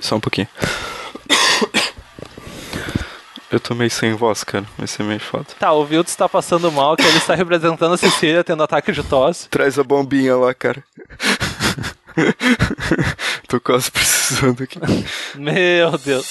Só um pouquinho. Eu tô meio sem voz, cara. Vai ser meio foda. Tá, o Vilto está passando mal, que ele está representando a Cecília tendo ataque de tosse. Traz a bombinha lá, cara. tô quase precisando aqui. Meu Deus.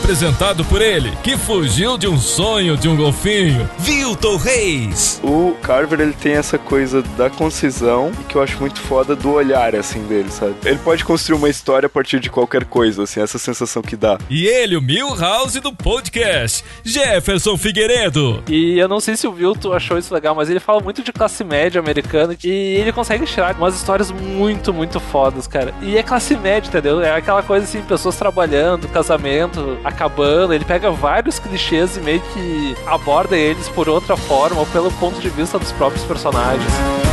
Apresentado por ele, que fugiu de um sonho de um golfinho, Vilton Reis. O Carver, ele tem essa coisa da concisão e que eu acho muito foda do olhar, assim, dele, sabe? Ele pode construir uma história a partir de qualquer coisa, assim, essa sensação que dá. E ele, o Milhouse do podcast, Jefferson Figueiredo. E eu não sei se o Vilton achou isso legal, mas ele fala muito de classe média americana e ele consegue tirar umas histórias muito, muito fodas, cara. E é classe média, entendeu? É aquela coisa assim, pessoas trabalhando, casamento, acabando, ele pega vários clichês e meio que aborda eles por outra forma ou pelo ponto de vista dos próprios personagens.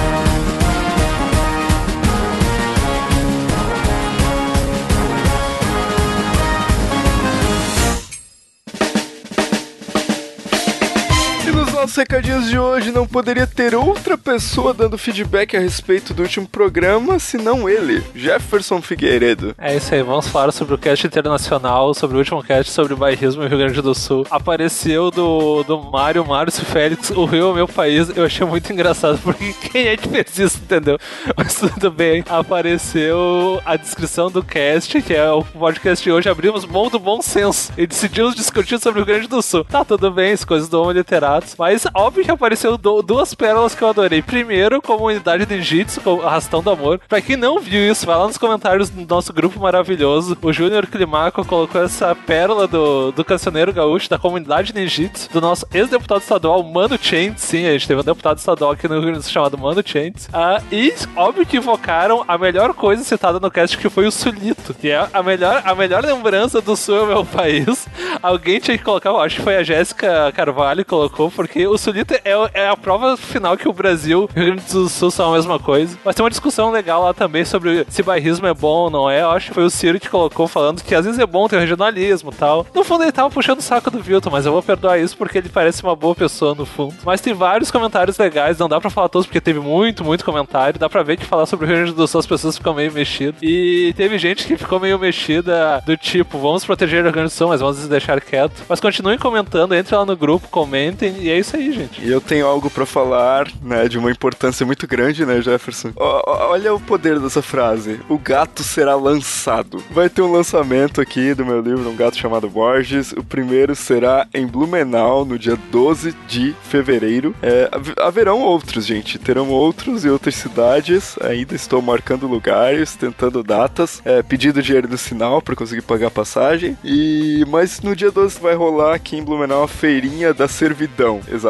Nossos recadinhos de hoje não poderia ter outra pessoa dando feedback a respeito do último programa senão ele, Jefferson Figueiredo. É isso aí, vamos falar sobre o cast internacional, sobre o último cast sobre o bairrismo no Rio Grande do Sul. Apareceu do, do Mário, Márcio Félix, o Rio é o meu país. Eu achei muito engraçado, porque quem é que fez isso, entendeu? Mas tudo bem. Apareceu a descrição do cast, que é o podcast de hoje. Abrimos mão do bom senso e decidimos discutir sobre o Rio Grande do Sul. Tá, tudo bem, as coisas do Homo Literatos. Mas mas óbvio que apareceu do, duas pérolas que eu adorei. Primeiro, comunidade de Jitsu, com Arrastão do Amor. Pra quem não viu isso, vai lá nos comentários do nosso grupo maravilhoso. O Júnior Climaco colocou essa pérola do, do cancioneiro gaúcho, da comunidade ninjitsu, do nosso ex-deputado estadual, Mano Chant. Sim, a gente teve um deputado estadual aqui no Rio Grande chamado Mano Chant. Ah, e óbvio que invocaram a melhor coisa citada no cast, que foi o Sulito. Que é a melhor, a melhor lembrança do Sul é o meu país. Alguém tinha que colocar, eu acho que foi a Jéssica Carvalho que colocou, porque o Sulita é, é, a prova final que o Brasil e o Rio Grande do Sul são a mesma coisa. Mas tem uma discussão legal lá também sobre se bairrismo é bom ou não é. Eu acho que foi o Ciro que colocou falando que às vezes é bom ter regionalismo e tal. No fundo, ele tava puxando o saco do Vilton, mas eu vou perdoar isso porque ele parece uma boa pessoa no fundo. Mas tem vários comentários legais, não dá pra falar todos porque teve muito, muito comentário. Dá pra ver que falar sobre o Rio Grande do Sul as pessoas ficam meio mexidas. E teve gente que ficou meio mexida do tipo, vamos proteger o Rio Grande do Sul, mas vamos deixar quieto. Mas continuem comentando, entre lá no grupo, comentem, e é isso aí, gente. E eu tenho algo para falar, né, de uma importância muito grande, né, Jefferson? O, olha o poder dessa frase. O gato será lançado. Vai ter um lançamento aqui do meu livro, Um Gato Chamado Borges. O primeiro será em Blumenau, no dia 12 de fevereiro. É, haverão outros, gente. Terão outros e outras cidades. Ainda estou marcando lugares, tentando datas, é, pedindo dinheiro no sinal para conseguir pagar a passagem. E mas no dia 12 vai rolar aqui em Blumenau a feirinha da servidão. Exatamente.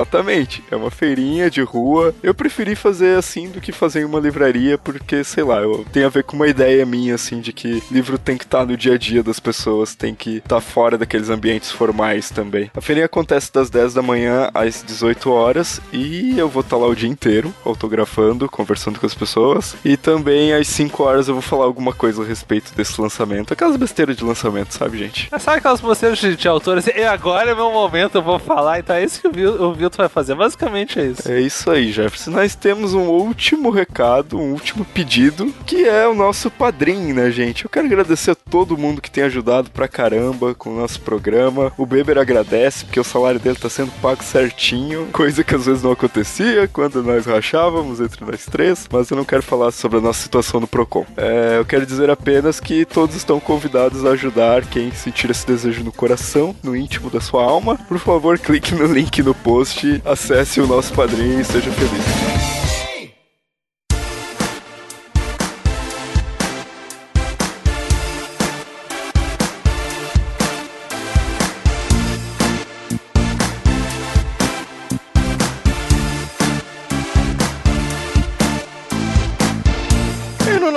É uma feirinha de rua. Eu preferi fazer assim do que fazer em uma livraria, porque, sei lá, eu, tem a ver com uma ideia minha, assim, de que livro tem que estar tá no dia a dia das pessoas, tem que estar tá fora daqueles ambientes formais também. A feirinha acontece das 10 da manhã às 18 horas e eu vou estar tá lá o dia inteiro, autografando, conversando com as pessoas. E também às 5 horas eu vou falar alguma coisa a respeito desse lançamento. Aquelas besteiras de lançamento, sabe, gente? É, sabe aquelas besteiras de, de autores? E agora é meu momento, eu vou falar. Então é isso que o Vilto vai fazer. Basicamente é isso. É isso aí, Jefferson. Nós temos um último recado, um último pedido, que é o nosso padrinho, né, gente? Eu quero agradecer a todo mundo que tem ajudado pra caramba com o nosso programa. O Beber agradece, porque o salário dele tá sendo pago certinho, coisa que às vezes não acontecia quando nós rachávamos entre nós três, mas eu não quero falar sobre a nossa situação no Procon. É, eu quero dizer apenas que todos estão convidados a ajudar quem sentir esse desejo no coração, no íntimo da sua alma. Por favor, clique no link no post, acesse o nosso padrinho e seja feliz.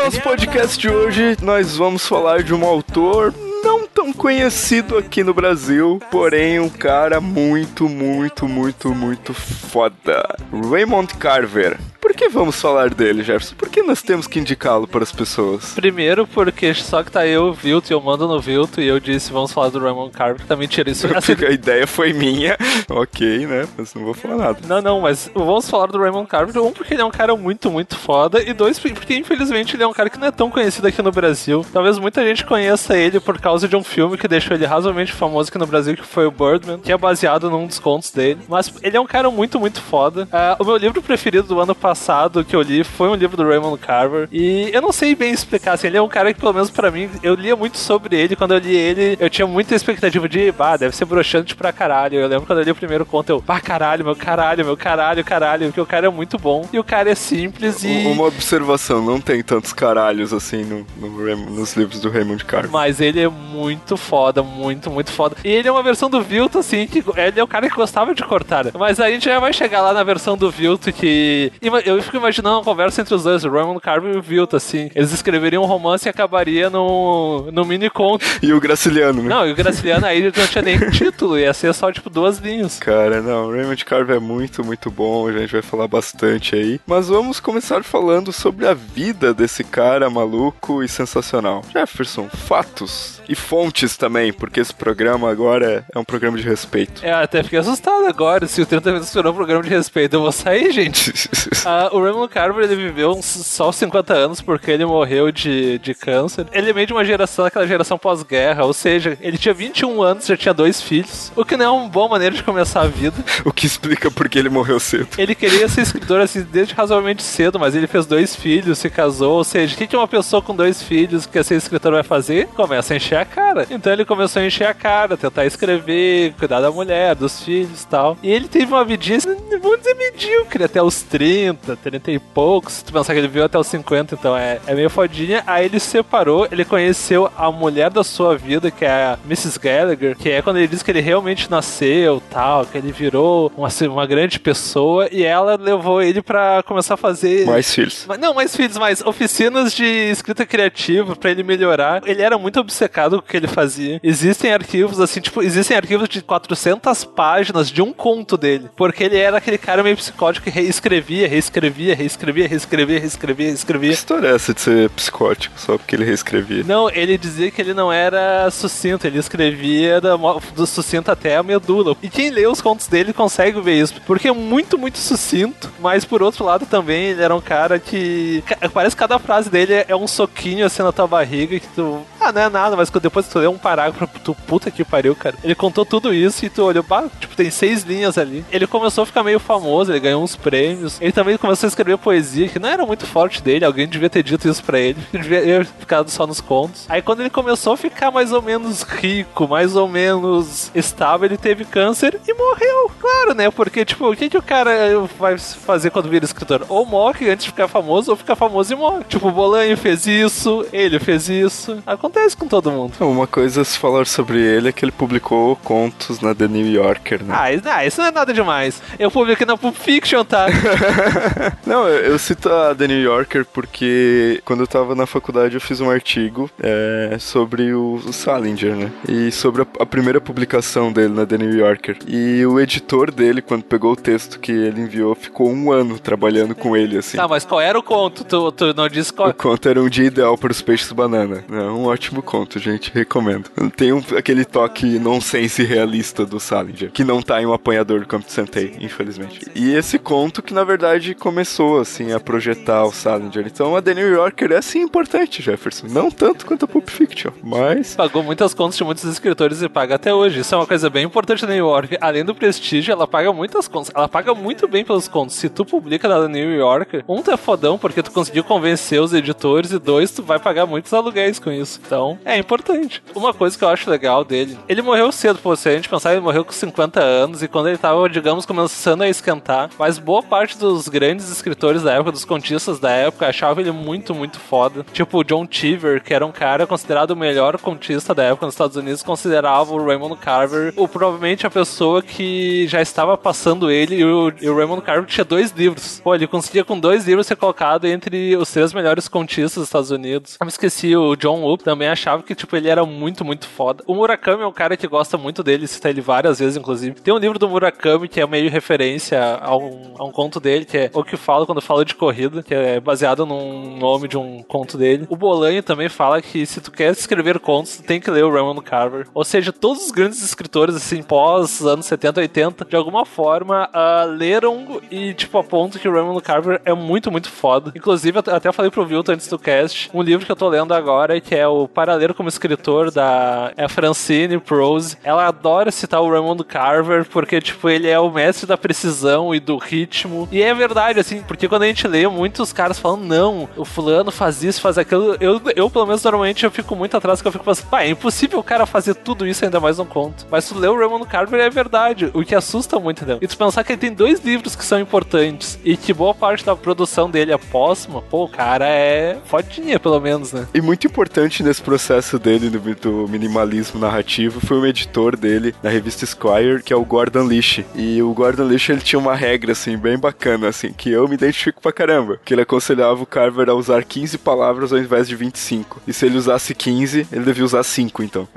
nosso podcast de hoje nós vamos falar de um autor não tão conhecido aqui no Brasil, porém um cara muito, muito, muito, muito foda. Raymond Carver. Por vamos falar dele, Jefferson? Por que nós temos que indicá-lo para as pessoas? Primeiro, porque só que tá eu, o Vilto, e eu mando no Vilto, e eu disse, vamos falar do Raymond Carver, tá mentira, isso assim, a ideia foi minha, ok, né? Mas não vou falar nada. Não, não, mas vamos falar do Raymond Carver. Um, porque ele é um cara muito, muito foda. E dois, porque infelizmente ele é um cara que não é tão conhecido aqui no Brasil. Talvez muita gente conheça ele por causa de um filme que deixou ele razoavelmente famoso aqui no Brasil, que foi o Birdman, que é baseado num dos contos dele. Mas ele é um cara muito, muito foda. Ah, o meu livro preferido do ano passado que eu li foi um livro do Raymond Carver. E eu não sei bem explicar, assim, ele é um cara que, pelo menos pra mim, eu lia muito sobre ele. Quando eu li ele, eu tinha muita expectativa de, bah, deve ser broxante pra caralho. Eu lembro quando eu li o primeiro conto, eu, bah, caralho, meu caralho, meu caralho, caralho, porque o cara é muito bom. E o cara é simples e. Uma observação, não tem tantos caralhos assim no, no nos livros do Raymond Carver. Mas ele é muito foda, muito, muito foda. E ele é uma versão do Vilto, assim, que ele é o cara que gostava de cortar. Mas a gente já vai chegar lá na versão do Vilto que. Eu fico imaginando uma conversa entre os dois, o Raymond Carver e o Vilto, assim. Eles escreveriam um romance e acabaria no, no mini conto. E o Graciliano, né? Não, e o Graciliano aí não tinha nem título, ia ser só tipo duas linhas. Cara, não, Raymond Carver é muito, muito bom, a gente vai falar bastante aí. Mas vamos começar falando sobre a vida desse cara maluco e sensacional. Jefferson, fatos e fontes também, porque esse programa agora é um programa de respeito. É, até fiquei assustado agora. Se o 30 Minutos virou um programa de respeito, eu vou sair, gente. Ah, o Raymond Carver ele viveu uns, só os 50 anos porque ele morreu de, de câncer. Ele é meio de uma geração, aquela geração pós-guerra, ou seja, ele tinha 21 anos, já tinha dois filhos, o que não é uma boa maneira de começar a vida. o que explica porque ele morreu cedo. Ele queria ser escritor assim desde razoavelmente cedo, mas ele fez dois filhos, se casou, ou seja, o que que uma pessoa com dois filhos que quer ser escritor vai fazer? Começa a encher a cara. Então ele começou a encher a cara, tentar escrever, cuidar da mulher, dos filhos e tal. E ele teve uma vidinha, assim, vamos dizer, medíocre, até os 30, 30 e poucos. Se tu pensar que ele viu até os 50, então é, é meio fodinha. Aí ele se separou, ele conheceu a mulher da sua vida, que é a Mrs. Gallagher, que é quando ele diz que ele realmente nasceu tal, que ele virou uma, uma grande pessoa, e ela levou ele pra começar a fazer. Mais filhos. Mas- Não, mais filhos, mais oficinas de escrita criativa pra ele melhorar. Ele era muito obcecado com o que ele fazia. Existem arquivos, assim, tipo, existem arquivos de 400 páginas de um conto dele. Porque ele era aquele cara meio psicótico que reescrevia, reescrevia, reescrevia, reescrevia, reescrevia, Que reescrevia. história é essa de ser psicótico só porque ele reescrevia? Não, ele dizia que ele não era sucinto, ele escrevia da do sucinto até a medula. E quem lê os contos dele consegue ver isso, porque é muito, muito sucinto, mas por outro lado também ele era um cara que. Parece que cada frase dele é- é um soquinho assim na tua barriga que tu. Ah, não é nada, mas que depois que tu lê um parágrafo, tu puta que pariu, cara. Ele contou tudo isso e tu olhou, bah, tipo, tem seis linhas ali. Ele começou a ficar meio famoso, ele ganhou uns prêmios. Ele também começou a escrever poesia, que não era muito forte dele, alguém devia ter dito isso pra ele, ele devia ter ficado só nos contos. Aí quando ele começou a ficar mais ou menos rico, mais ou menos estável, ele teve câncer e morreu. Claro, né? Porque, tipo, o que, que o cara vai fazer quando vira escritor? Ou morre antes de ficar famoso, ou fica famoso e morre. Tipo, o Bolanho fez isso, ele fez isso. Acontece com todo mundo. Uma coisa a se falar sobre ele é que ele publicou contos na The New Yorker, né? Ah, isso, ah, isso não é nada demais. Eu publiquei na Pulp Fiction, tá? Não, eu, eu cito a The New Yorker porque quando eu tava na faculdade eu fiz um artigo é, sobre o, o Salinger, né? E sobre a, a primeira publicação dele na The New Yorker. E o editor dele, quando pegou o texto que ele enviou, ficou um ano trabalhando com ele, assim. tá, mas qual era o conto? Tu, tu não disse qual. O conto era um dia ideal para os peixes banana. É um ótimo conto, gente. Recomendo. Tem um- aquele toque nonsense realista do Salinger, que não tá em um apanhador do Campo de Centei, infelizmente. E esse conto que, na verdade, começou, assim, a projetar o Salinger. Então, a The New Yorker é, sim, importante, Jefferson. Não tanto quanto a Pulp Fiction, mas... Pagou muitas contas de muitos escritores e paga até hoje. Isso é uma coisa bem importante na New York. Além do prestígio, ela paga muitas contas. Ela paga muito bem pelos contos. Se tu publica na New York, um, tu é fodão porque tu conseguiu convencer os editores, e dois, tu vai pagar muitos aluguéis com isso. Então, é importante. Uma coisa que eu acho legal dele, ele morreu cedo, pô, se a gente pensar, ele morreu com 50 anos, e quando ele tava, digamos, começando a esquentar, mas boa parte dos grandes escritores da época, dos contistas da época, achavam ele muito, muito foda. Tipo, o John Cheever, que era um cara considerado o melhor contista da época nos Estados Unidos, considerava o Raymond Carver o, provavelmente a pessoa que já estava passando ele e o, e o Raymond Carver tinha dois livros. Pô, ele conseguia com dois livros ser colocado entre os três melhores contistas dos Estados Unidos. Eu me esqueci, o John Whoop também achava que, tipo, ele era muito, muito foda. O Murakami é um cara que gosta muito dele, cita ele várias vezes, inclusive. Tem um livro do Murakami que é meio referência a um, a um conto dele, que é O que falo quando falo de corrida, que é baseado num nome de um conto dele. O Bolanho também fala que se tu quer escrever contos, tu tem que ler o Raymond Carver. Ou seja, todos os grandes escritores, assim, pós anos 70, 80, de alguma forma, uh, leram e, tipo, apontam que o Raymond Carver é muito, muito foda. Inclusive, eu até falei pro Vilton antes do cast, um livro que eu tô lendo agora, que é o Paralelo como Escritor, da é Francine Prose. Ela adora citar o Raymond Carver, porque, tipo, ele é o mestre da precisão e do ritmo. E é verdade, assim, porque quando a gente lê, muitos caras falam, não, o fulano faz isso, faz aquilo. Eu, eu pelo menos, normalmente, eu fico muito atrás, que eu fico pensando, pá, é impossível o cara fazer tudo isso ainda mais um conto. Mas tu lê o Raymond Carver, é verdade, o que assusta muito, entendeu? E tu pensar que ele tem dois livros que são importantes e que boa parte da produção dele é póstuma, pô, o cara é fodinha, pelo menos, né? E muito importante nesse processo dele do, do minimalismo narrativo foi o editor dele na revista Squire, que é o Gordon Lish. E o Gordon Lish ele tinha uma regra assim bem bacana assim, que eu me identifico pra caramba, que ele aconselhava o Carver a usar 15 palavras ao invés de 25. E se ele usasse 15, ele devia usar 5 então.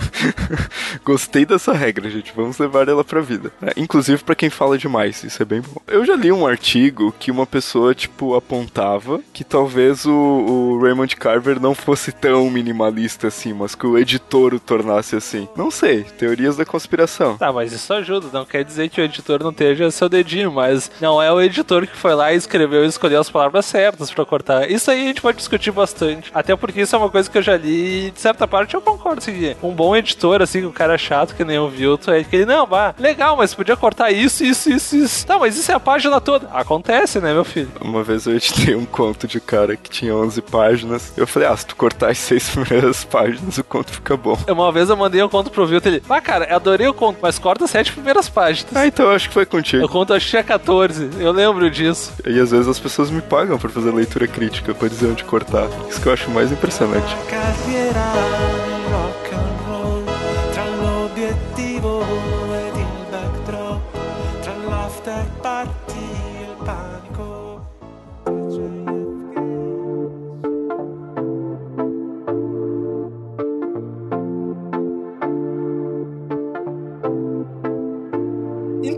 Gostei dessa regra, gente. Vamos levar ela pra vida. É, inclusive para quem fala demais, isso é bem bom. Eu já li um artigo que uma pessoa, tipo, apontava que talvez o, o Raymond Carver não fosse tão minimalista assim, mas que o editor o tornasse assim. Não sei, teorias da conspiração. Tá, mas isso ajuda, não quer dizer que o editor não esteja seu dedinho, mas não é o editor que foi lá e escreveu e escolheu as palavras certas para cortar. Isso aí a gente pode discutir bastante. Até porque isso é uma coisa que eu já li e de certa parte eu concordo. Assim, um bom editor, assim, um cara chato que nem o Vilton, é que ele, não, vá, legal, mas podia cortar isso, isso, isso, isso. Tá, mas isso é a página toda. Acontece, né, meu filho? Uma vez eu editei um conto de cara que tinha 11 páginas. Eu falei, ah, se tu cortar as seis primeiras páginas, o conto fica bom. Uma vez eu mandei um conto pro Vilton, ele, ah, cara, eu adorei o conto, mas corta as sete primeiras páginas. Ah, então eu acho que foi contigo. O conto acho que tinha 14, eu lembro disso. E às vezes as pessoas me pagam por fazer leitura crítica, pra dizer onde cortar. Isso que eu acho mais impressionante. Carriera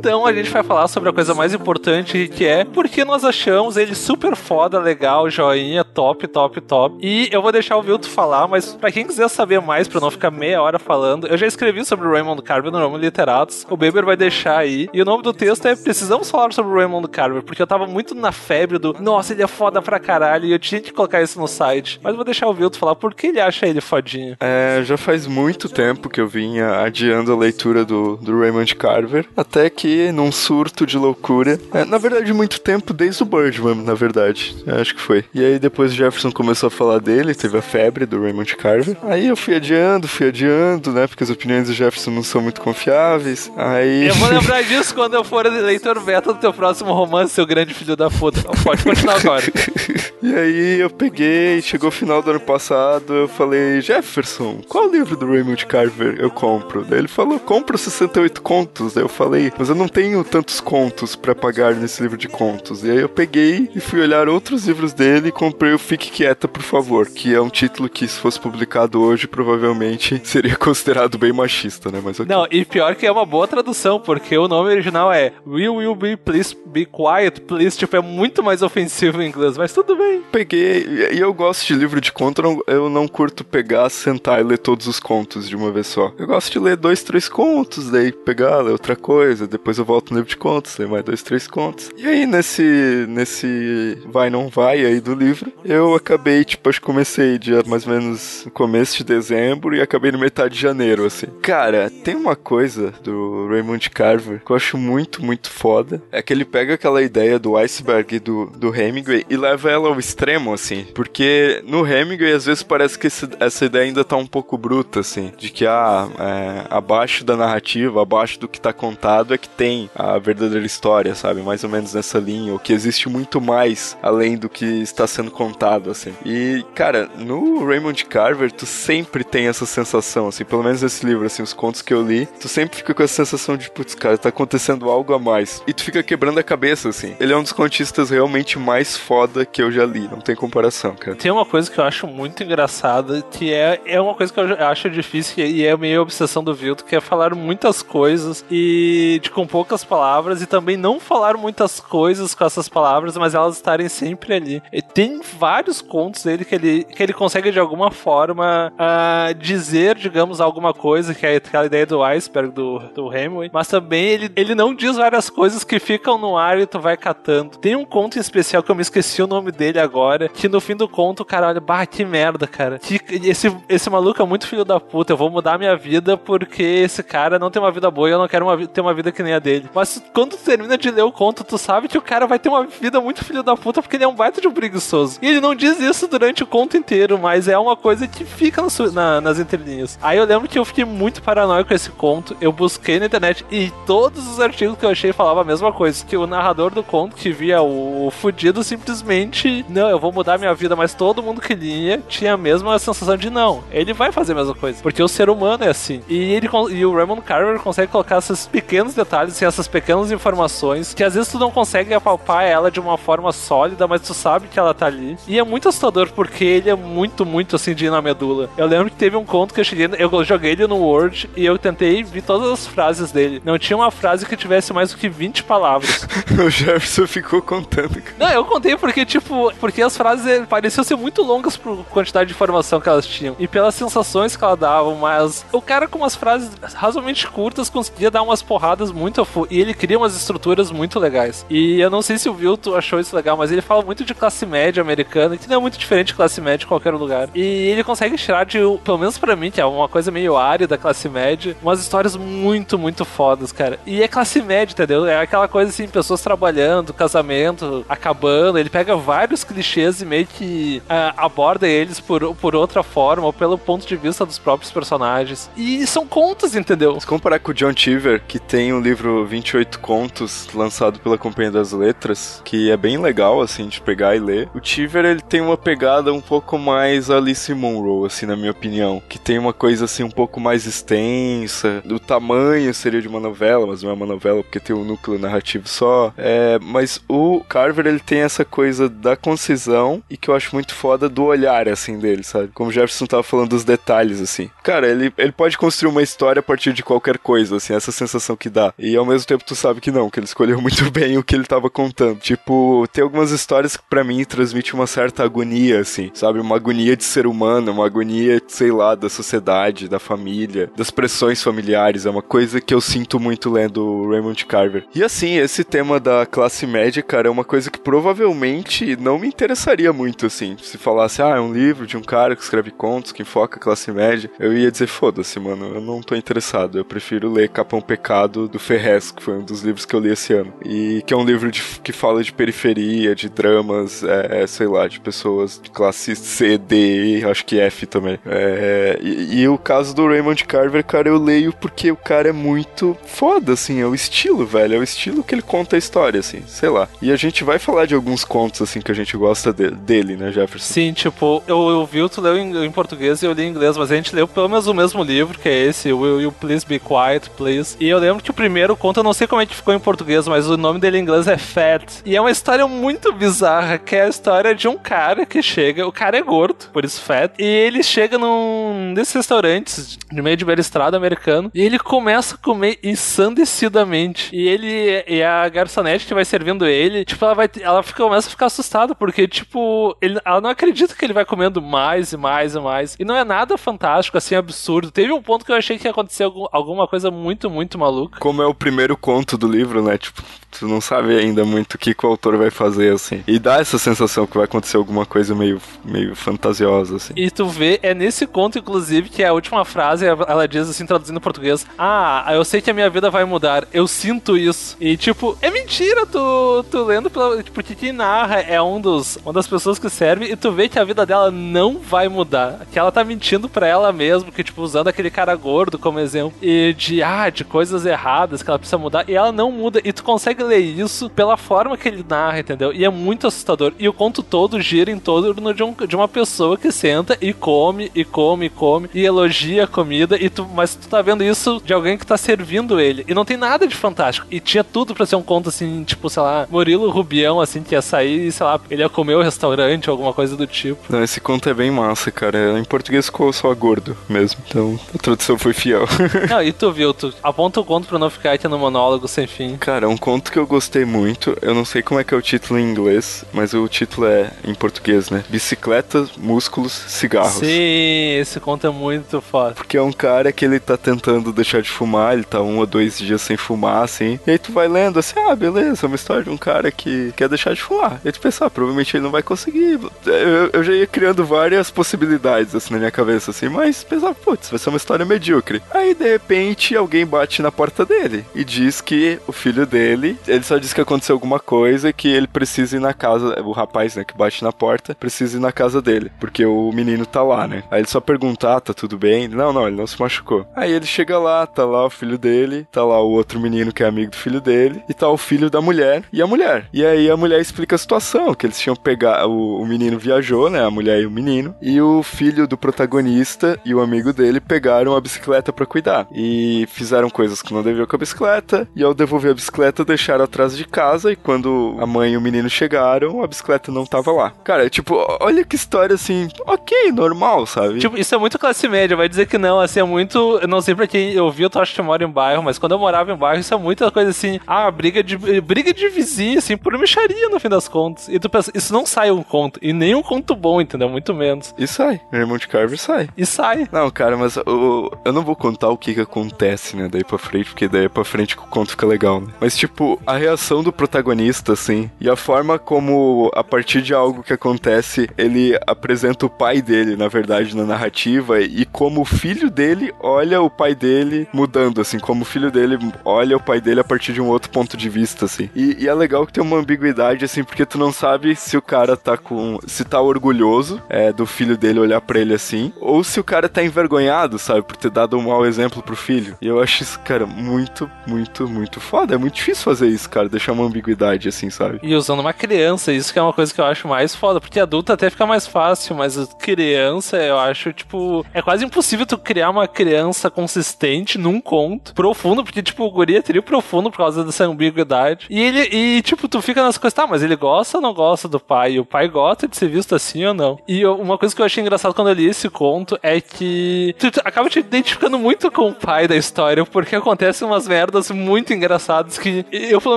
Então a gente vai falar sobre a coisa mais importante que é porque nós achamos ele super foda, legal, joinha, top, top, top. E eu vou deixar o Vilto falar, mas pra quem quiser saber mais, pra não ficar meia hora falando, eu já escrevi sobre o Raymond Carver no nome Literatos. O Beber vai deixar aí. E o nome do texto é Precisamos falar sobre o Raymond Carver, porque eu tava muito na febre do nossa, ele é foda pra caralho, e eu tinha que colocar isso no site. Mas vou deixar o Vilto falar por que ele acha ele fodinho. É, já faz muito tempo que eu vinha adiando a leitura do, do Raymond Carver, até que num surto de loucura, é, na verdade muito tempo desde o Birdman, na verdade, acho que foi. E aí depois o Jefferson começou a falar dele, teve a febre do Raymond Carver. Aí eu fui adiando, fui adiando, né, porque as opiniões do Jefferson não são muito confiáveis. Aí Eu vou lembrar disso quando eu for leitor beta do teu próximo romance, seu grande filho da puta. Pode continuar agora. E aí eu peguei, chegou o final do ano passado, eu falei, Jefferson, qual livro do Raymond Carver eu compro? Daí ele falou, compra 68 contos. Daí eu falei, mas eu não tenho tantos contos pra pagar nesse livro de contos. E aí eu peguei e fui olhar outros livros dele e comprei o Fique Quieta, por favor, que é um título que se fosse publicado hoje, provavelmente seria considerado bem machista, né? Mas ok. Não, e pior que é uma boa tradução, porque o nome original é Will Be Please Be Quiet, Please. Tipo, é muito mais ofensivo em inglês, mas tudo bem. peguei, e eu gosto de livro de conto, eu não, eu não curto pegar, sentar e ler todos os contos de uma vez só. Eu gosto de ler dois, três contos, daí pegar, ler outra coisa, depois eu volto no livro de contos, ler mais dois, três contos. E aí, nesse, nesse vai não vai aí do livro, Eu acabei, tipo, acho que comecei dia mais ou menos no começo de dezembro e acabei no metade de janeiro, assim. Cara, tem uma coisa do Raymond Carver que eu acho muito, muito foda. É que ele pega aquela ideia do iceberg do, do Hemingway e leva ela ao extremo, assim. Porque no Hemingway, às vezes, parece que esse- essa ideia ainda tá um pouco bruta, assim. De que, ah, é, abaixo da narrativa, abaixo do que tá contado é que tem a verdadeira história, sabe? Mais ou menos nessa linha. Ou que existe muito mais além do que está sendo contado, assim. E, cara, no Raymond Carver, tu sempre tem essa sensação, assim. Pelo menos nesse livro, assim, os contos que eu li, tu sempre fica com essa sensação de, putz, cara, tá acontecendo algo a mais. E tu fica quebrando a cabeça, assim. Ele é um dos contistas realmente mais foda que eu já li. Não tem comparação, cara. Tem uma coisa que eu acho muito engraçada, que é, é uma coisa que eu acho difícil e é meio obsessão do Vilto, que é falar muitas coisas e de com poucas palavras e também não falar muitas coisas com essas palavras, mas elas estarem sempre ali. E tem vários contos dele que ele, que ele consegue de alguma forma ah, dizer, digamos, alguma coisa, que é aquela ideia do iceberg do, do Hemingway, mas também ele, ele não diz várias coisas que ficam no ar e tu vai catando. Tem um conto em especial que eu me esqueci o nome dele agora, que no fim do conto o cara olha, bah, que merda, cara. Que, esse, esse maluco é muito filho da puta, eu vou mudar minha vida porque esse cara não tem uma vida boa e eu não quero uma ter uma vida que nem a dele. Mas quando tu termina de ler o conto, tu sabe que o cara vai ter uma vida muito filho da puta porque ele é um baita de um preguiçoso. E ele não diz isso durante o conto inteiro, mas é uma coisa que fica su- na- nas entrelinhas. Aí eu lembro que eu fiquei muito paranoico com esse conto, eu busquei na internet e todos os artigos que eu achei falavam a mesma coisa, que o narrador do conto que via o fudido simplesmente, não, eu vou mudar minha vida, mas todo mundo que lia tinha a mesma sensação de não, ele vai fazer a mesma coisa, porque o ser humano é assim. E ele e o Raymond Carver consegue colocar esses pequenos detalhes e essas pequenas informações que às vezes tu não consegue apalpar ela de uma forma sólida, mas tu sabe que ela tá ali. E é muito assustador porque ele é muito, muito assim de ir na medula. Eu lembro que teve um conto que eu cheguei, eu joguei ele no Word e eu tentei ver todas as frases dele. Não tinha uma frase que tivesse mais do que 20 palavras. o Jefferson ficou contando, cara. Não, eu contei porque, tipo, porque as frases eh, pareciam ser muito longas por quantidade de informação que elas tinham. E pelas sensações que elas davam, mas o cara com umas frases razoavelmente curtas conseguia dar umas porradas muito fu e ele cria umas estruturas muito legais. E eu não sei se o Vilto achou isso legal, mas ele fala muito de classe média americana, que não é muito diferente de classe média em qualquer lugar. E ele consegue tirar de, pelo menos pra mim, que é uma coisa meio árida da classe média, umas histórias muito, muito fodas, cara. E é classe média, entendeu? É aquela coisa assim, pessoas trabalhando, casamento, acabando. Ele pega vários clichês e meio que ah, aborda eles por, por outra forma, ou pelo ponto de vista dos próprios personagens. E são contos, entendeu? Se comparar com o John Cheever, que tem um livro 28 contos lançado pela Companhia das Letras, que é bem legal, assim, de pegar e ler. O Cheever, ele tem uma pegada um pouco mais Alice Munro, assim, na minha opinião. Que tem uma coisa, assim, um pouco mais extensa. Do tamanho seria de uma novela, mas não é uma novela porque tem um núcleo narrativo só. É, mas o Carver, ele tem essa coisa da concisão e que eu acho muito foda do olhar, assim, dele, sabe? Como o Jefferson tava falando dos detalhes, assim. Cara, ele, ele pode construir uma história a partir de qualquer coisa, assim, essa sensação que dá. E ao mesmo tempo tu sabe que não, que ele escolheu muito bem o que ele tava contando. Tipo, tem algumas histórias que pra mim transmitem uma certa agonia, assim, sabe? Uma agonia de ser humano, uma agonia, sei lá, da sociedade, da família, das pressões familiares. É uma coisa que eu sinto muito lendo Raymond Carver. E assim, esse tema da classe média, cara, é uma coisa que provavelmente não me interessaria muito, assim. Se falasse, ah, é um livro de um cara que escreve contos, que enfoca a classe média, eu ia dizer, foda-se, mano, eu não tô interessado. Eu prefiro ler Capão Pecado do Ferrez, que foi um dos livros que eu li esse ano. E que é um livro de- que fala de periferia, de dramas, é, sei lá, de pessoas de classe C, D, E, acho que F também. É, e, e o caso do Raymond Carver, cara, eu leio porque o cara é muito foda, assim, é o estilo, velho, é o estilo que ele conta a história, assim, sei lá. E a gente vai falar de alguns contos, assim, que a gente gosta de- dele, né, Jefferson? Sim, tipo, eu, eu vi, tu leu em, em português e eu li em inglês, mas a gente leu pelo menos o mesmo livro, que é esse, Will You Please Be Quiet, Please. E eu lembro que o primeiro conto, eu não sei como é que ficou em português, mas o nome dele em inglês é Fat. E é uma história muito bizarra, que é a história de um cara que chega, o cara é gordo, por isso Fat, e ele chega num desses restaurantes de meio de beira estrada americano, e ele começa a comer ensandecidamente. E ele e a garçonete que vai servindo ele, tipo, ela vai ela fica, começa a ficar assustada, porque, tipo, ele, ela não acredita que ele vai comendo mais e mais e mais. E não é nada fantástico, assim, absurdo. Teve um ponto que eu achei que ia acontecer algum- alguma coisa muito, muito maluca. Como é o primeiro conto do livro, né? Tipo, tu não sabe ainda muito o que, que o autor vai fazer, assim. E dá essa sensação que vai acontecer alguma coisa meio, meio fantasiosa, assim. E tu vê, é nesse conto, inclusive, que a última frase, ela diz assim, traduzindo em português: Ah, eu sei que a minha vida vai mudar, eu sinto isso. E tipo, é mentira, tu, tu lendo, pela, porque quem narra é um dos, uma das pessoas que serve, e tu vê que a vida dela não vai mudar. Que ela tá mentindo pra ela mesma, que tipo, usando aquele cara gordo como exemplo, e de, ah, de coisas erradas que ela precisa mudar, e ela não muda, e tu consegue ler isso pela forma que ele narra, entendeu? E é muito assustador. E o conto todo gira em torno de, um, de uma pessoa que senta e come, e come, e come, e elogia a comida, e tu, mas tu tá vendo isso de alguém que tá servindo ele. E não tem nada de fantástico. E tinha tudo pra ser um conto assim, tipo, sei lá, Murilo Rubião, assim, que ia sair e, sei lá, ele ia comer o restaurante, alguma coisa do tipo. Não, esse conto é bem massa, cara. Em português ficou só gordo mesmo. Então a tradução foi fiel. não, e tu viu, tu aponta o conto pra não ficar aqui no monólogo sem fim. Cara, um conto que eu gostei muito, eu não sei como é que é o título em inglês, mas o título é em português, né? Bicicletas, músculos, cigarros. Sim, esse conto é muito foda. Porque é um cara que ele tá tentando deixar de fumar, ele tá um ou dois dias sem fumar, assim. E aí tu vai lendo assim, ah, beleza, é uma história de um cara que quer deixar de fumar. E tu pensa, ah, provavelmente ele não vai conseguir. Eu, eu já ia criando várias possibilidades, assim, na minha cabeça, assim, mas pensava, putz, vai ser uma história medíocre. Aí, de repente, alguém bate na porta dele e diz que o filho dele, ele só diz que aconteceu alguma coisa e que ele precisa ir na casa, o rapaz, né, que bate na porta, precisa ir na casa dele, porque o menino tá lá, né? Aí ele só pergunta, ah, tá tudo bem? Não, não, ele não se machucou. Aí ele chega lá, tá lá o filho dele, tá lá o outro menino que é amigo do filho dele, e tá o filho da mulher e a mulher. E aí a mulher explica a situação, que eles tinham pegado, o, menino viajou, né, a mulher e o menino, e o filho do protagonista e o amigo dele pegaram a bicicleta para cuidar. E fizeram coisas que não deviam com a bicicleta, e ao devolver a bicicleta deixaram atrás de casa, e quando a mãe e o menino chegaram, a bicicleta não tava lá. Cara, tipo, olha que história assim, ok, normal, sabe? Tipo, isso é muito classe média, vai dizer que não, assim, é muito. Eu não sei pra quem eu vi, eu acho que eu moro em bairro, mas quando eu morava em bairro, isso é muita coisa assim, ah, briga de, briga de vizinho, assim, por mexaria no fim das contas. E tu pensa, isso não sai um conto, e nem um conto bom, entendeu? Muito menos. E sai, Raymond Carver sai. E sai. Não, cara, mas eu, eu não vou contar o que que acontece, né, daí pra frente, porque daí pra frente que o conto fica legal, né? Mas, tipo, a reação do protagonista, assim, e a forma como, a partir de algo que acontece, ele apresenta o pai dele, na verdade, na narrativa, e como o filho dele olha o pai dele mudando, assim, como o filho dele olha o pai dele a partir de um outro ponto de vista, assim. E, e é legal que tem uma ambiguidade, assim, porque tu não sabe se o cara tá com. se tá orgulhoso é, do filho dele olhar pra ele assim, ou se o cara tá envergonhado, sabe, por ter dado um mau exemplo pro filho. E eu acho isso, cara, muito, muito, muito foda. É muito difícil fazer isso, cara, deixar uma ambiguidade, assim, sabe? E usando uma criança, isso que é uma coisa que eu acho mais foda, porque adulto até fica mais fácil, mas criança, eu acho, tipo, é quase impossível tu criar uma criança consistente num conto profundo, porque, tipo, o guri é trio profundo por causa dessa ambiguidade. E ele, e, tipo, tu fica nas coisas, tá, mas ele gosta ou não gosta do pai? E o pai gosta de ser visto assim ou não? E eu- uma coisa que eu achei engraçado quando eu li esse conto é que tu, tu acaba te identificando muito com o pai da história, porque acontecem umas merdas muito engraçadas que eu, pelo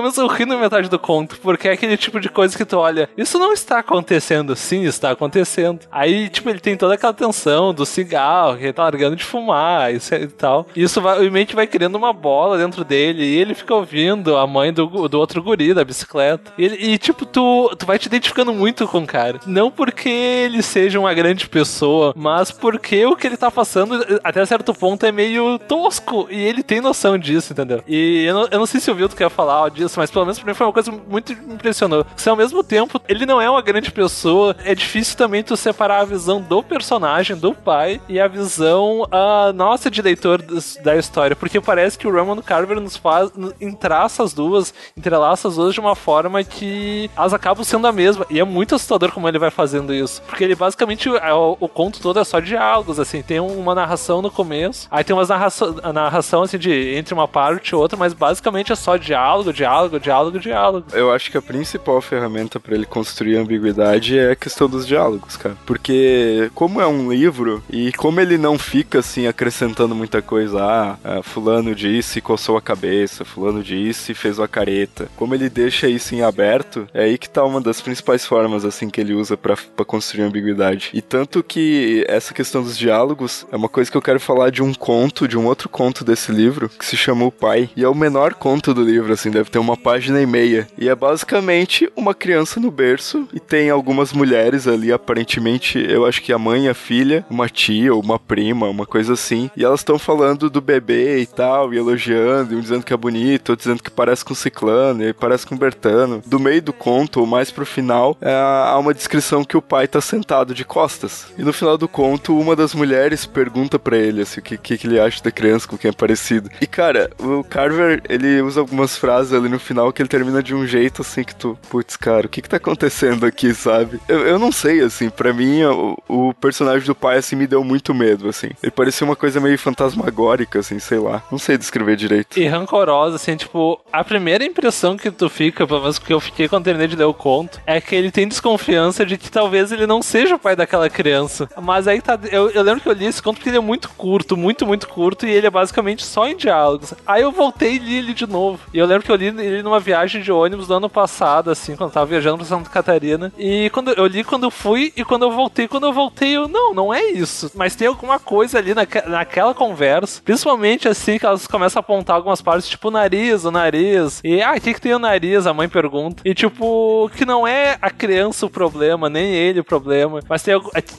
menos, eu ri na metade do conto, porque é aquele tipo de coisa que tu olha, isso não está acontecendo, sim, está acontecendo. Aí, tipo, ele tem toda aquela tensão do cigarro, que ele tá largando de fumar isso e tal. E isso vai, o mente vai criando uma bola dentro dele, e ele fica ouvindo a mãe do, do outro guri da bicicleta. E, e, tipo, tu, tu vai te identificando muito com o cara. Não porque ele seja uma grande pessoa, mas porque o que ele tá passando, até certo ponto, é meio tosco. E ele tem noção disso, entendeu? E eu não, eu não sei se o Vilto quer falar disso, mas pelo menos pra mim foi uma coisa muito impressionante. Se ao mesmo tempo ele não é uma grande pessoa, é difícil também tu separar a visão do personagem, do pai, e a visão a nossa de leitor da história. Porque parece que o Raymond Carver nos faz, entraça as duas, entrelaça as duas de uma forma que elas acabam sendo a mesma. E é muito assustador como ele vai fazendo isso. Porque ele basicamente, é, o, o conto todo é só diálogos, assim. Tem uma narração no começo, aí tem umas narração, narração, assim, de entre uma parte e outra, mas basicamente é só diálogo, diálogo, diálogo, diálogo. Eu acho que a principal ferramenta pra ele construir ambiguidade é a questão dos diálogos, cara. Porque como é um livro e como ele não fica assim acrescentando muita coisa, ah, ah, fulano disse coçou a cabeça, fulano disse fez uma careta. Como ele deixa isso em aberto, é aí que tá uma das principais formas assim que ele usa pra construir ambiguidade. E tanto que essa questão dos diálogos é uma coisa que eu quero falar de um conto, de um outro conto desse livro, que se chama O Pai. E é o menor conto do livro, assim, deve ter uma página e meia. E é basicamente uma criança no berço e tem algumas mulheres ali, aparentemente, eu acho que a mãe a filha, uma tia ou uma prima, uma coisa assim, e elas estão falando do bebê e tal, e elogiando, e um dizendo que é bonito, dizendo que parece com Ciclano, e parece com Bertano. Do meio do conto, ou mais pro final, é, há uma descrição que o pai tá sentado de costas. E no final do conto, uma das mulheres pergunta para ele assim, o que, que ele acha da criança com quem é parecido. E cara, o Carver, ele usa algumas frases ali no final que ele termina de um jeito assim que tu, putz, cara, o que que tá acontecendo aqui, sabe? Eu, eu não sei, assim, para mim o, o, personagem do pai assim me deu muito medo, assim. Ele parecia uma coisa meio fantasmagórica, assim, sei lá. Não sei descrever direito. E rancorosa, assim, tipo, a primeira impressão que tu fica, pelo menos que eu fiquei quando terminei de ler o conto, é que ele tem desconfiança de que talvez ele não seja o pai daquela criança. Mas aí tá. Eu, eu lembro que eu li esse conto porque ele é muito curto, muito, muito curto, e ele é basicamente só em diálogos. Aí eu voltei e li ele de novo. E eu lembro que eu li ele numa viagem de ônibus do ano passado, assim, quando eu tava viajando pra Santa Catarina. E quando eu li quando eu fui e quando eu voltei, quando eu voltei, eu, não, não é isso. Mas tem alguma coisa ali naque, naquela conversa, principalmente assim, que elas começam a apontar algumas partes, tipo o nariz, o nariz. E, ah, o que, que tem o nariz? A mãe pergunta. E, tipo, que não é a criança o problema, nem ele o problema, mas tem,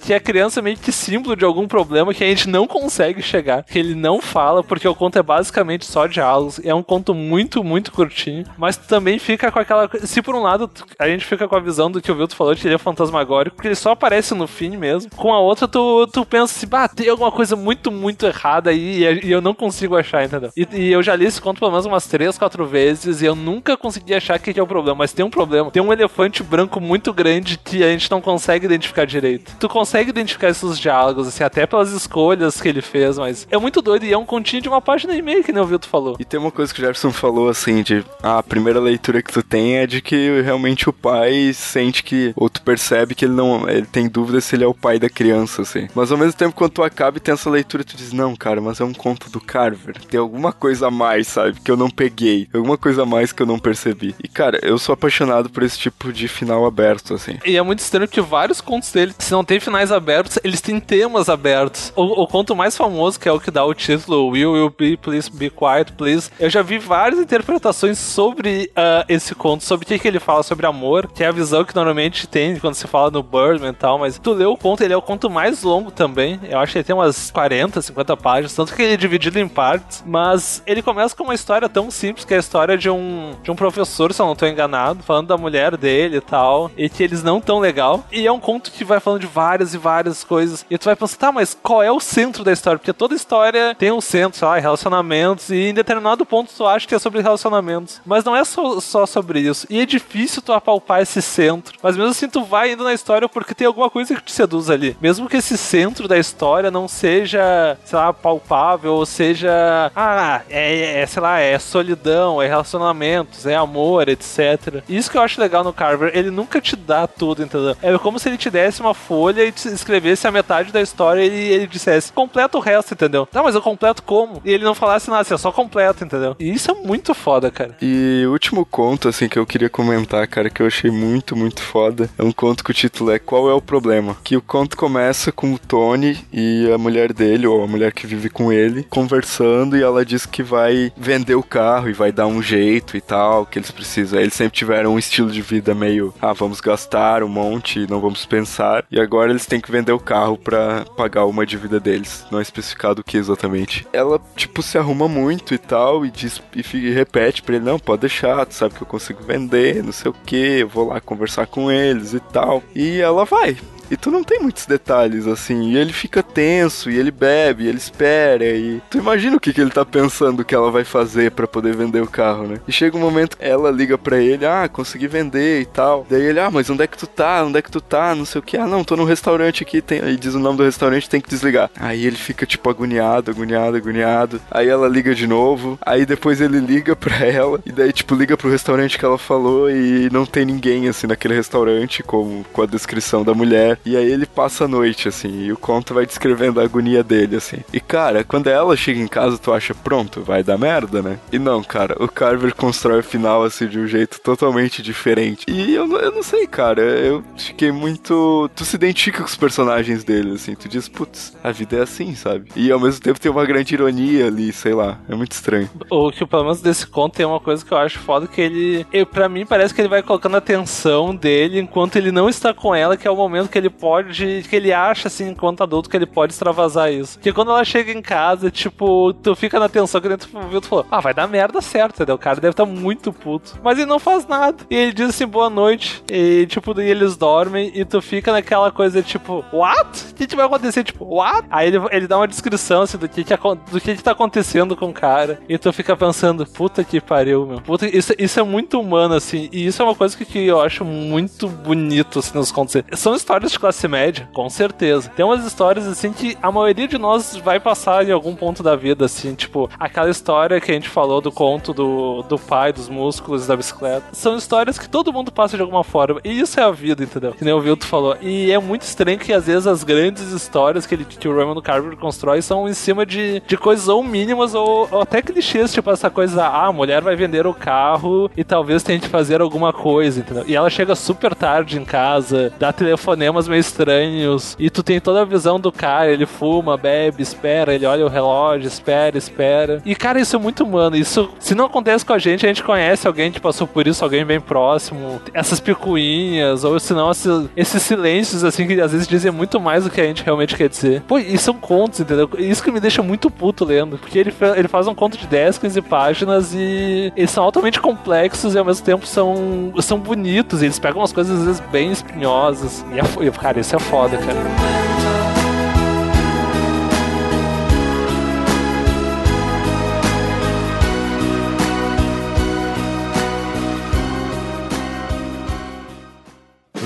tem a criança meio que símbolo de algum problema que a gente não consegue chegar, que ele não fala, porque o conto é basicamente só diálogos. É um conto muito, muito curtinho, mas também fica com aquela. Se por um lado a gente fica com a visão do que o Vilto falou, de ele é fantasmagórico, porque ele só aparece no fim mesmo, com a outra tu, tu pensa assim, bah, tem alguma coisa muito, muito errada aí e, e eu não consigo achar, entendeu? E, e, eu já li esse conto pelo menos umas três, quatro vezes e eu nunca consegui achar que é o problema, mas tem um problema. Tem um elefante branco muito grande que a gente não consegue identificar direito. Tu consegue identificar esses diálogos, assim, até pelas escolhas que ele fez, mas é muito doido e é um continho de uma página e meia, que nem o Vilto falou. E tem uma coisa que o Jefferson falou, assim, de a primeira leitura que tu tem é de que realmente o pai sente que, ou tu percebe que ele não, ele tem dúvida se ele é o pai da criança, assim. Mas ao mesmo tempo, quando tu acaba e tem essa leitura, tu diz, não, cara, mas é um conto do Carver. Tem alguma coisa a mais, sabe, que eu não peguei. Alguma coisa a mais que eu não percebi. E, cara, eu sou apaixonado por esse tipo de final aberto, assim. E é muito estranho que vários contos dele, se não tem finais abertos, eles têm temas abertos. O, o conto mais famoso, que é o que dá o título Will You Be Please Be Quiet Please, eu já vi várias interpretações sobre uh, esse conto, sobre o que, que ele fala sobre amor, que é a visão que normalmente tem quando se fala no Birdman e tal, mas tu lê o conto, ele é o conto mais longo também. Eu acho que ele tem umas 40, 50 páginas, tanto que ele é dividido em partes, mas ele começa com uma história tão simples, que é a história de um, de um professor, se eu não tô enganado, falando da mulher dele e tal, e que eles não tão legal. E é um conto que vai falando de várias e várias coisas. E tu vai pensar, tá, mas qual é o centro da história? Porque toda história tem um centro, sei lá, relacionamentos, e em determinado ponto tu acha que é sobre relacionamentos. Mas não é só, só sobre isso. E é difícil tu apalpar esse centro. Mas mesmo assim tu vai indo na história porque tem alguma coisa que te seduz ali. Mesmo que esse centro da história não seja, sei lá, palpável, ou seja, ah, é, é sei lá, é solidão, é relacionamentos, é amor, etc. Isso que eu acho legal no Carver, ele nunca te dá tudo, entendeu? É como se ele te desse uma folha e escrevesse a metade da história e ele dissesse, completa o resto, entendeu? Não, mas eu completo como? E ele não falasse nada, assim, eu só completo, entendeu? E isso é muito foda, cara. E o último conto, assim, que eu queria comentar, cara, que eu achei muito, muito foda, é um conto que o título é Qual é o Problema? Que o conto começa com o Tony e a mulher dele, ou a mulher que vive com ele, conversando e ela diz que vai vender o carro e vai dar um jeito e tal, que eles precisam. Eles sempre tiveram um estilo de vida meio, ah, vamos gastar um monte, não vamos pensar. E agora eles têm que vender o carro para pagar uma dívida deles. Não é especificado o que exatamente. Ela, tipo, se arruma muito e tal e diz e repete pra ele, não, pode deixar, tu sabe que eu consigo vender, não sei o que, eu vou lá conversar com eles e tal. E ela vai. E tu não tem muitos detalhes, assim. E ele fica tenso, e ele bebe, e ele espera, e. Tu imagina o que, que ele tá pensando que ela vai fazer para poder vender o carro, né? E chega um momento ela liga para ele, ah, consegui vender e tal. Daí ele, ah, mas onde é que tu tá? Onde é que tu tá? Não sei o que. Ah, não, tô num restaurante aqui, tem... e diz o nome do restaurante, tem que desligar. Aí ele fica, tipo, agoniado, agoniado, agoniado. Aí ela liga de novo. Aí depois ele liga pra ela, e daí, tipo, liga pro restaurante que ela falou, e não tem ninguém, assim, naquele restaurante, como com a descrição da mulher. E aí ele passa a noite, assim, e o conto vai descrevendo a agonia dele, assim. E cara, quando ela chega em casa, tu acha, pronto, vai dar merda, né? E não, cara, o Carver constrói o final, assim, de um jeito totalmente diferente. E eu, eu não sei, cara, eu fiquei muito. Tu se identifica com os personagens dele, assim, tu diz, putz, a vida é assim, sabe? E ao mesmo tempo tem uma grande ironia ali, sei lá, é muito estranho. O que pelo menos desse conto tem uma coisa que eu acho foda que ele, para mim parece que ele vai colocando a atenção dele enquanto ele não está com ela, que é o momento que ele pode, que ele acha assim enquanto adulto que ele pode extravasar isso. Que quando ela chega em casa, tipo, tu fica na atenção que dentro tu falou: "Ah, vai dar merda certo", entendeu? O cara deve estar muito puto. Mas ele não faz nada. E ele diz assim: "Boa noite". E tipo, daí eles dormem e tu fica naquela coisa tipo: "What? O que, que vai acontecer?" Tipo, "What?" Aí ele, ele dá uma descrição assim, do que que, do que que tá acontecendo com o cara. E tu fica pensando, puta que pariu, meu. Puta, isso, isso é muito humano, assim. E isso é uma coisa que, que eu acho muito bonito, assim, nos contos. São histórias classe média, com certeza. Tem umas histórias, assim, que a maioria de nós vai passar em algum ponto da vida, assim. Tipo, aquela história que a gente falou do conto do, do pai, dos músculos, da bicicleta. São histórias que todo mundo passa de alguma forma. E isso é a vida, entendeu? Que nem o Vilto falou. E é muito estranho que, às vezes, as grandes histórias que, ele, que o Raymond Carver constrói são em cima de, de coisas ou mínimas ou, ou até clichês, tipo essa coisa, ah, a mulher vai vender o carro e talvez tente fazer alguma coisa, entendeu? E ela chega super tarde em casa, dá telefonemas meio estranhos, e tu tem toda a visão do cara, ele fuma, bebe, espera, ele olha o relógio, espera, espera. E, cara, isso é muito humano. Isso, se não acontece com a gente, a gente conhece alguém que passou por isso, alguém bem próximo, essas picuinhas, ou senão esses, esses silêncios, assim, que às vezes dizem muito mais do que a gente realmente quer dizer. Pô, e são contos, entendeu? Isso que me deixa muito puto lendo, porque ele, ele faz um conto de 10, 15 páginas e eles são altamente complexos e ao mesmo tempo são, são bonitos. Eles pegam umas coisas às vezes bem espinhosas. E, é, e, cara, isso é foda, cara.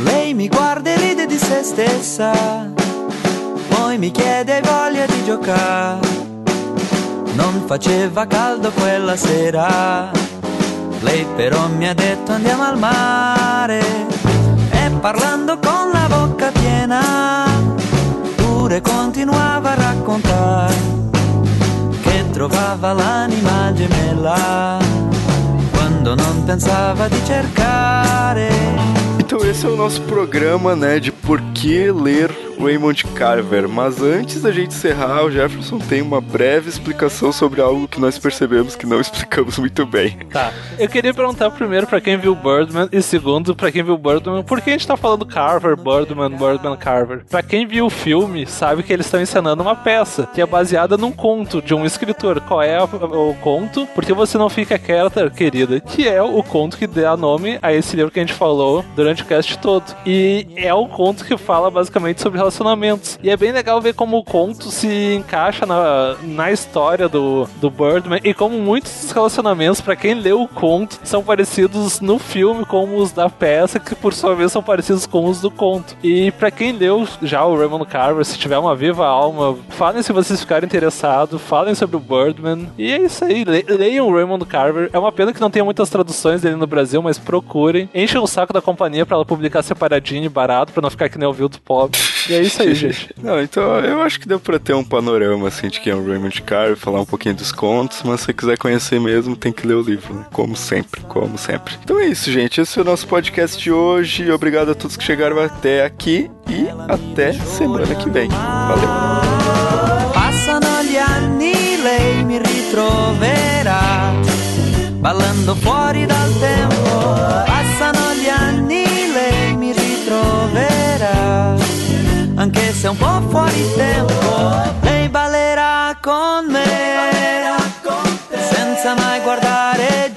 Lei mi guarda e ride di se stessa, poi mi chiede voglia di giocare. Non faceva caldo quella sera, lei però mi ha detto andiamo al mare. Parlando con la bocca piena, pure continuava a raccontare che trovava l'anima gemella quando non pensava di cercare. Então esse é o nosso programa, né, de por que ler Raymond Carver. Mas antes da gente encerrar, o Jefferson tem uma breve explicação sobre algo que nós percebemos que não explicamos muito bem. Tá. Eu queria perguntar primeiro pra quem viu Birdman e segundo pra quem viu Birdman, por que a gente tá falando Carver, Birdman, Birdman, Carver? Pra quem viu o filme, sabe que eles estão encenando uma peça que é baseada num conto de um escritor. Qual é o conto? Porque você não fica quieta, querida, que é o conto que dá nome a esse livro que a gente falou durante o cast todo. E é o conto que fala basicamente sobre relacionamentos. E é bem legal ver como o conto se encaixa na, na história do, do Birdman e como muitos dos relacionamentos, pra quem leu o conto, são parecidos no filme como os da peça, que por sua vez são parecidos com os do conto. E pra quem leu já o Raymond Carver, se tiver uma viva alma, falem se vocês ficarem interessados, falem sobre o Birdman. E é isso aí, le- leiam o Raymond Carver. É uma pena que não tenha muitas traduções dele no Brasil, mas procurem. Enchem o saco da companhia pra ela publicar separadinho e barato, pra não ficar que nem o Vildo Pobre. E é isso aí, gente. Não, então eu acho que deu pra ter um panorama assim de quem é o Raymond Carver, falar um pouquinho dos contos, mas se você quiser conhecer mesmo, tem que ler o livro, né? Como sempre, como sempre. Então é isso, gente. Esse foi o nosso podcast de hoje. Obrigado a todos que chegaram até aqui e até semana que vem. Valeu. Passano gli anni, lei mi ritroverà ballando fuori dal fuori tempo. Lei ballerà con me senza mai guardare